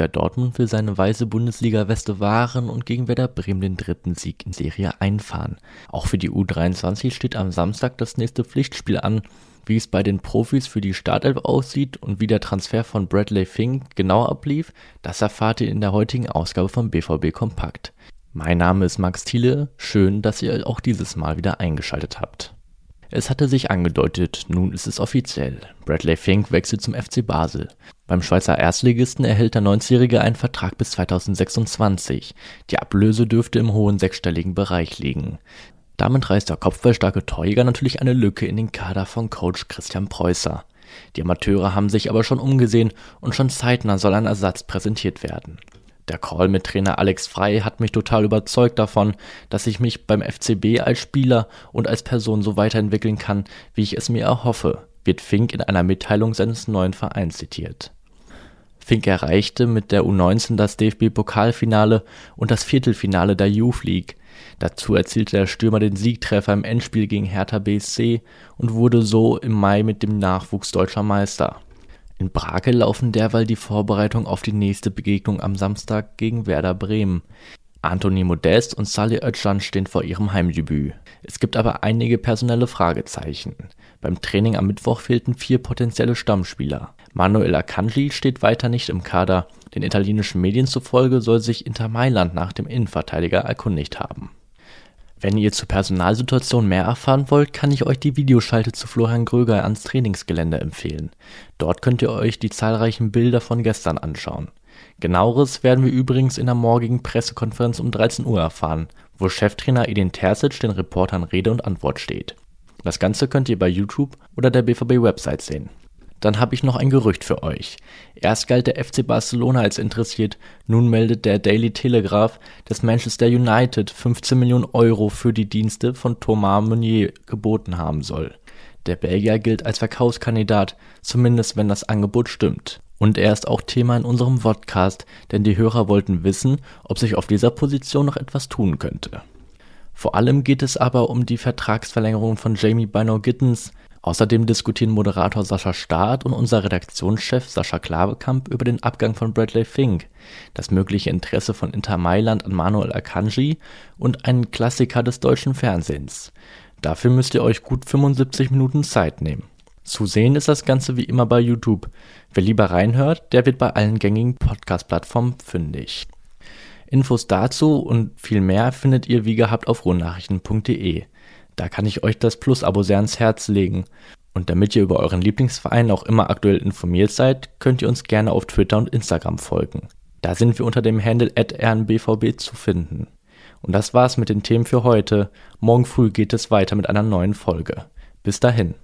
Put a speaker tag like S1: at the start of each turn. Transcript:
S1: Borussia Dortmund will seine weiße Bundesliga-Weste wahren und gegen Werder Bremen den dritten Sieg in Serie einfahren. Auch für die U23 steht am Samstag das nächste Pflichtspiel an. Wie es bei den Profis für die Startelf aussieht und wie der Transfer von Bradley Fink genau ablief, das erfahrt ihr in der heutigen Ausgabe von BVB Kompakt. Mein Name ist Max Thiele, schön, dass ihr auch dieses Mal wieder eingeschaltet habt. Es hatte sich angedeutet, nun ist es offiziell. Bradley Fink wechselt zum FC Basel. Beim Schweizer Erstligisten erhält der 90-Jährige einen Vertrag bis 2026. Die Ablöse dürfte im hohen sechsstelligen Bereich liegen. Damit reißt der kopfballstarke Torjäger natürlich eine Lücke in den Kader von Coach Christian Preußer. Die Amateure haben sich aber schon umgesehen und schon zeitnah soll ein Ersatz präsentiert werden. Der Call mit Trainer Alex Frei hat mich total überzeugt davon, dass ich mich beim FCB als Spieler und als Person so weiterentwickeln kann, wie ich es mir erhoffe, wird Fink in einer Mitteilung seines neuen Vereins zitiert. Fink erreichte mit der U19 das DFB-Pokalfinale und das Viertelfinale der Youth League. Dazu erzielte der Stürmer den Siegtreffer im Endspiel gegen Hertha BSC und wurde so im Mai mit dem Nachwuchs deutscher Meister. In Brake laufen derweil die Vorbereitungen auf die nächste Begegnung am Samstag gegen Werder Bremen. Anthony Modest und Salih Özcan stehen vor ihrem Heimdebüt. Es gibt aber einige personelle Fragezeichen. Beim Training am Mittwoch fehlten vier potenzielle Stammspieler. Manuel Akanji steht weiter nicht im Kader. Den italienischen Medien zufolge soll sich Inter Mailand nach dem Innenverteidiger erkundigt haben. Wenn ihr zur Personalsituation mehr erfahren wollt, kann ich euch die Videoschalte zu Florian Gröger ans Trainingsgelände empfehlen. Dort könnt ihr euch die zahlreichen Bilder von gestern anschauen. Genaueres werden wir übrigens in der morgigen Pressekonferenz um 13 Uhr erfahren, wo Cheftrainer Edin Terzic den Reportern Rede und Antwort steht. Das Ganze könnt ihr bei YouTube oder der BVB-Website sehen. Dann habe ich noch ein Gerücht für euch. Erst galt der FC Barcelona als interessiert, nun meldet der Daily Telegraph, dass Manchester United 15 Millionen Euro für die Dienste von Thomas Meunier geboten haben soll. Der Belgier gilt als Verkaufskandidat, zumindest wenn das Angebot stimmt. Und er ist auch Thema in unserem Podcast, denn die Hörer wollten wissen, ob sich auf dieser Position noch etwas tun könnte. Vor allem geht es aber um die Vertragsverlängerung von Jamie Bino Gittens, Außerdem diskutieren Moderator Sascha Staat und unser Redaktionschef Sascha Klavekamp über den Abgang von Bradley Fink, das mögliche Interesse von Inter Mailand an Manuel Akanji und einen Klassiker des deutschen Fernsehens. Dafür müsst ihr euch gut 75 Minuten Zeit nehmen. Zu sehen ist das Ganze wie immer bei YouTube. Wer lieber reinhört, der wird bei allen gängigen Podcast-Plattformen fündig. Infos dazu und viel mehr findet ihr wie gehabt auf ruhrnachrichten.de. Da kann ich euch das Plus-Abo sehr ans Herz legen. Und damit ihr über euren Lieblingsverein auch immer aktuell informiert seid, könnt ihr uns gerne auf Twitter und Instagram folgen. Da sind wir unter dem Handle rnbvb zu finden. Und das war's mit den Themen für heute. Morgen früh geht es weiter mit einer neuen Folge. Bis dahin.